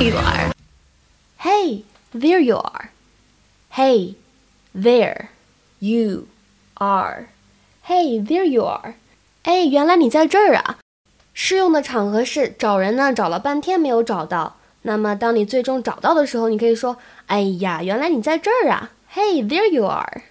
you are. Hey, there you are. Hey, there you are. Hey, there you are. 哎，原来你在这儿啊！适用的场合是找人呢，找了半天没有找到。那么当你最终找到的时候，你可以说：“哎呀，原来你在这儿啊！” Hey, there you are.